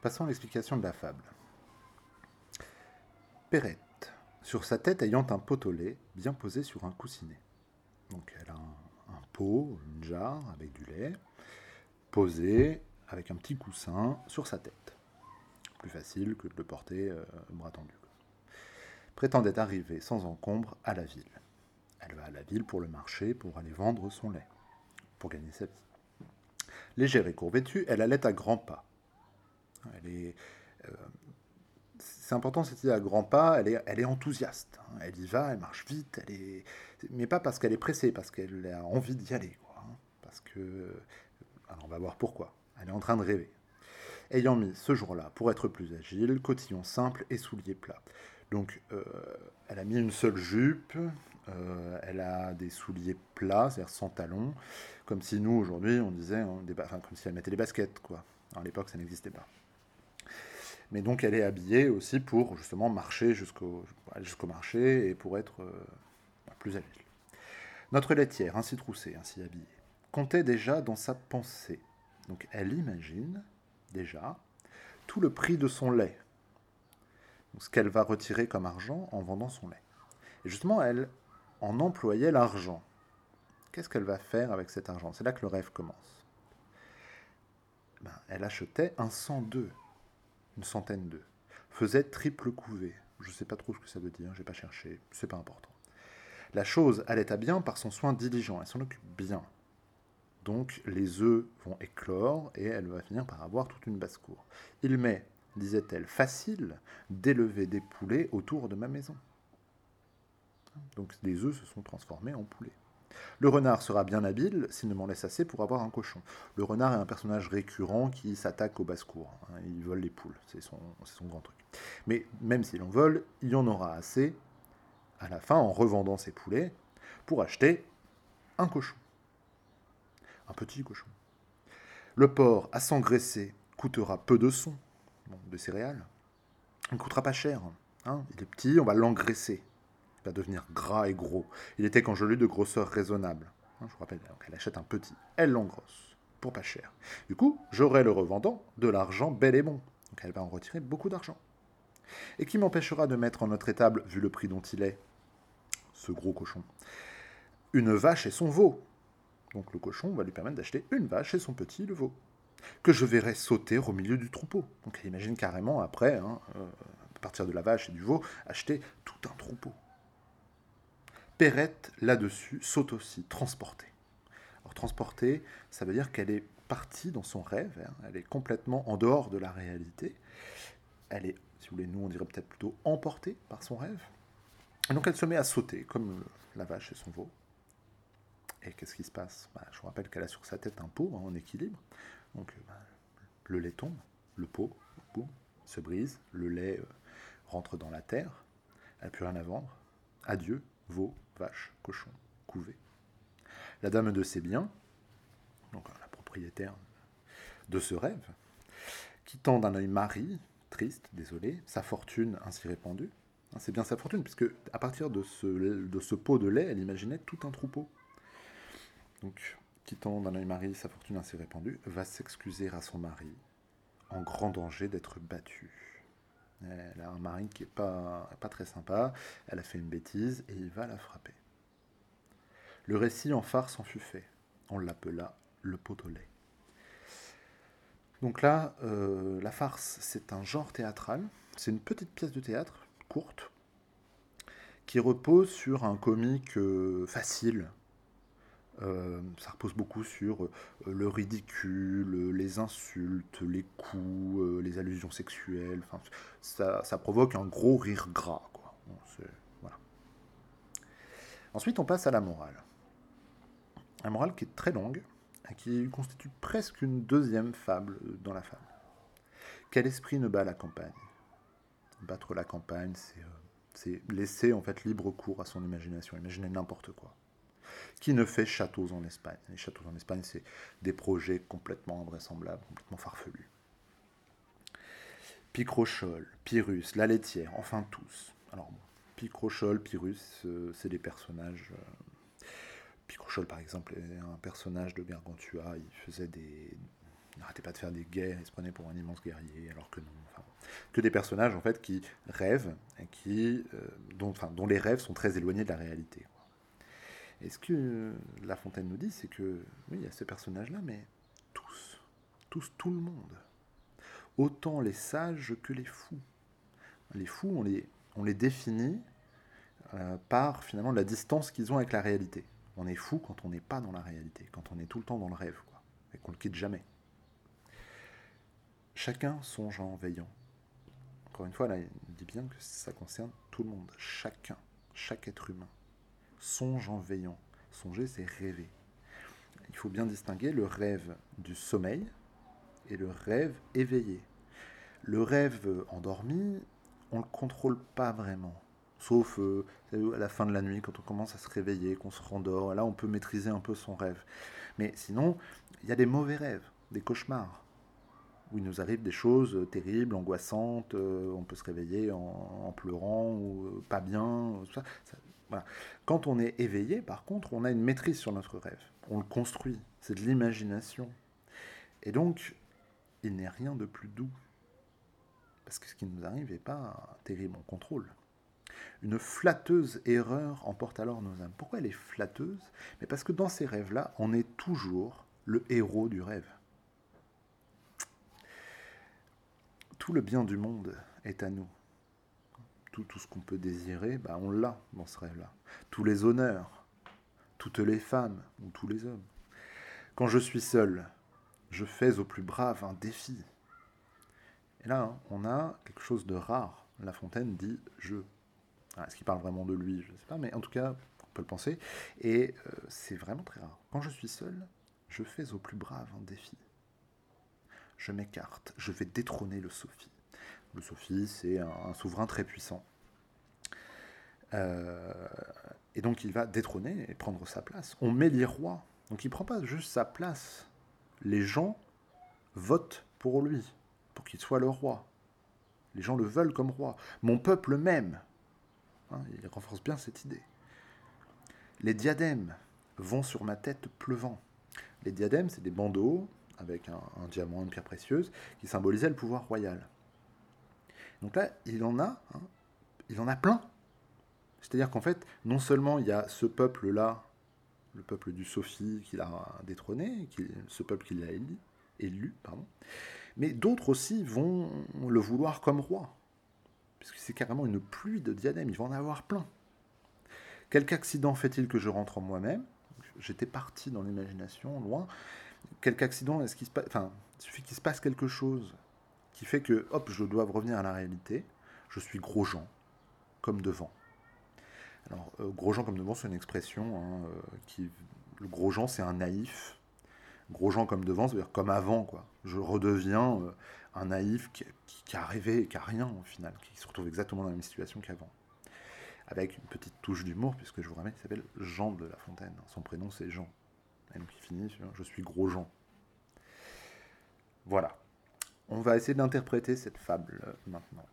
Passons à l'explication de la fable. Perrette, sur sa tête ayant un pot au lait bien posé sur un coussinet. Donc elle a un, pot, une jarre avec du lait, posé avec un petit coussin sur sa tête. Plus facile que de le porter euh, bras tendu. Prétendait arriver sans encombre à la ville. Elle va à la ville pour le marché, pour aller vendre son lait, pour gagner sa vie. Légère et court-vêtue, elle allait à grands pas. Euh, c'est important cette idée à grands pas, elle est, elle est enthousiaste. Hein. Elle y va, elle marche vite, elle est, mais pas parce qu'elle est pressée, parce qu'elle a envie d'y aller. Hein. Parce que, alors on va voir pourquoi. Elle est en train de rêver. Ayant mis ce jour-là, pour être plus agile, cotillon simple et souliers plats. Donc, euh, elle a mis une seule jupe, euh, elle a des souliers plats, c'est-à-dire sans talons, comme si nous, aujourd'hui, on disait, enfin, comme si elle mettait des baskets. À l'époque, ça n'existait pas. Mais donc, elle est habillée aussi pour, justement, marcher jusqu'au marché et pour être euh, plus agile. Notre laitière, ainsi troussée, ainsi habillée, comptait déjà dans sa pensée. Donc, elle imagine déjà tout le prix de son lait, ce qu'elle va retirer comme argent en vendant son lait. Et justement, elle en employait l'argent. Qu'est-ce qu'elle va faire avec cet argent? C'est là que le rêve commence. Ben, elle achetait un cent d'œufs, une centaine d'œufs, faisait triple couvée. Je ne sais pas trop ce que ça veut dire, j'ai pas cherché, c'est pas important. La chose allait à bien par son soin diligent, elle s'en occupe bien. Donc les œufs vont éclore et elle va finir par avoir toute une basse-cour. Il met, disait-elle, facile d'élever des poulets autour de ma maison. Donc les œufs se sont transformés en poulets. Le renard sera bien habile s'il ne m'en laisse assez pour avoir un cochon. Le renard est un personnage récurrent qui s'attaque aux basses-cours. Hein. il vole les poules, c'est son, grand truc. Mais même s'il en vole, il y en aura assez à la fin en revendant ses poulets pour acheter un cochon. Un petit cochon. Le porc à s'engraisser coûtera peu de son, de céréales. Il ne coûtera pas cher. Hein. Il est petit, on va l'engraisser devenir gras et gros. Il était quand je l'ai de grosseur raisonnable. Hein, je vous rappelle, elle achète un petit, elle l'engrosse, pour pas cher. Du coup, j'aurai le revendant de l'argent bel et bon. Donc elle va en retirer beaucoup d'argent. Et qui m'empêchera de mettre en notre étable, vu le prix dont il est, ce gros cochon, une vache et son veau. Donc le cochon va lui permettre d'acheter une vache et son petit, le veau, que je verrai sauter au milieu du troupeau. Donc elle imagine carrément après, hein, euh, à partir de la vache et du veau, acheter tout un troupeau. Perrette, là-dessus, saute aussi, transportée. Alors, transportée, ça veut dire qu'elle est partie dans son rêve, hein. elle est complètement en dehors de la réalité. Elle est, si vous voulez, nous, on dirait peut-être plutôt emportée par son rêve. Et donc, elle se met à sauter, comme la vache et son veau. Et qu'est-ce qui se passe? Bah, Je vous rappelle qu'elle a sur sa tête un pot hein, en équilibre. Donc, bah, le lait tombe, le pot se brise, le lait euh, rentre dans la terre, elle n'a plus rien à vendre. Adieu, veau, vache, cochon, couvé. La dame de ses biens, donc la propriétaire de ce rêve, quittant d'un œil Marie, triste, désolé, sa fortune ainsi répandue. Hein, c'est bien sa fortune, puisque à partir de ce, pot de lait, elle imaginait tout un troupeau. Donc, quittant d'un œil Marie sa fortune ainsi répandue, va s'excuser à son mari, en grand danger d'être battu. Elle a un mari qui n'est pas, pas très sympa, elle a fait une bêtise et il va la frapper. Le récit en farce en fut fait. On l'appela le pot au lait. Donc là, euh, la farce, c'est un genre théâtral. C'est une petite pièce de théâtre, courte, qui repose sur un comique euh, facile, euh, ça repose beaucoup sur euh, le ridicule, les insultes, les coups, euh, les allusions sexuelles. Enfin, ça, provoque un gros rire gras. Ensuite, on passe à la morale. La morale qui est très longue, et qui constitue presque une deuxième fable dans la fable. Quel esprit ne bat la campagne? Battre la campagne, c'est laisser en fait libre cours à son imagination, imaginer n'importe quoi qui ne fait châteaux en Espagne. Les châteaux en Espagne, c'est des projets complètement invraisemblables, complètement farfelus. Picrochole, Pyrrhus, la laitière, enfin tous. Alors bon, Picrochole, Pyrrhus, euh, c'est des personnages. Euh, Picrochole, par exemple, est un personnage de Gargantua. Il faisait des, n'arrêtaient pas de faire des guerres, ils se prenaient pour un immense guerrier, alors que non. que des personnages en fait qui rêvent et qui, euh, enfin, dont les rêves sont très éloignés de la réalité. Et ce que La Fontaine nous dit, c'est que oui, il y a ces personnages-là, mais tous, tous, tout le monde, autant les sages que les fous. Les fous, on les, définit euh, par finalement la distance qu'ils ont avec la réalité. On est fou quand on n'est pas dans la réalité, quand on est tout le temps dans le rêve, quoi, et qu'on le quitte jamais. Chacun songe en veillant. Encore une fois, là, il dit bien que ça concerne tout le monde. Chacun, chaque être humain, songe en veillant. Songer, c'est rêver. Il faut bien distinguer le rêve du sommeil et le rêve éveillé. Le rêve endormi, on ne le contrôle pas vraiment. Sauf euh, à la fin de la nuit, quand on commence à se réveiller, qu'on se rendort, là on peut maîtriser un peu son rêve. Mais sinon, il y a des mauvais rêves, des cauchemars, où il nous arrive des choses terribles, angoissantes, euh, on peut se réveiller en, pleurant ou euh, pas bien. Quand on est éveillé, par contre, on a une maîtrise sur notre rêve. On le construit, c'est de l'imagination. Et donc, il n'est rien de plus doux. Parce que ce qui nous arrive n'est pas terrible, on contrôle. Une flatteuse erreur emporte alors nos âmes. Pourquoi elle est flatteuse? Mais parce que dans ces rêves-là, on est toujours le héros du rêve. Tout le bien du monde est à nous. Tout, ce qu'on peut désirer, bah on l'a dans ce rêve-là. Tous les honneurs, toutes les femmes ou tous les hommes. Quand je suis seul, je fais au plus brave un défi. Et là, on a quelque chose de rare. La Fontaine dit je. Est-ce qu'il parle vraiment de lui? Je ne sais pas, mais en tout cas, on peut le penser. Et euh, c'est vraiment très rare. Quand je suis seul, je fais au plus brave un défi. Je m'écarte, je vais détrôner le Sophie. Le Sophie, c'est un, souverain très puissant. Euh, et donc il va détrôner et prendre sa place. On met les rois. Donc il ne prend pas juste sa place. Les gens votent pour lui, pour qu'il soit le roi. Les gens le veulent comme roi. Mon peuple m'aime. Hein, il renforce bien cette idée. Les diadèmes vont sur ma tête pleuvant. Les diadèmes, c'est des bandeaux avec un, diamant, une pierre précieuse, qui symbolisaient le pouvoir royal. Donc là, il en a, hein, il en a plein. C'est-à-dire qu'en fait, non seulement il y a ce peuple-là, le peuple du Sophie qu'il a détrôné, ce peuple qu'il a élu, mais d'autres aussi vont le vouloir comme roi puisque c'est carrément une pluie de diadèmes, il va en avoir plein. Quel accident fait-il que je rentre en moi-même? J'étais parti dans l'imagination, loin. Quel accident est-ce qu'il se passe Enfin, il suffit qu'il se passe quelque chose qui fait que, hop, je dois revenir à la réalité. Je suis gros Jean, comme devant. Alors, euh, gros Jean comme devant, c'est une expression hein, euh, qui. Le gros Jean, c'est un naïf. Gros Jean comme devant, c'est-à-dire comme avant, quoi. Je redeviens euh, un naïf qui, a rêvé et qui a rien au final, qui se retrouve exactement dans la même situation qu'avant. Avec une petite touche d'humour, puisque je vous ramène, il s'appelle Jean de La Fontaine. Son prénom c'est Jean. Et donc il finit sur Je suis gros Jean. Voilà. On va essayer d'interpréter cette fable euh, maintenant.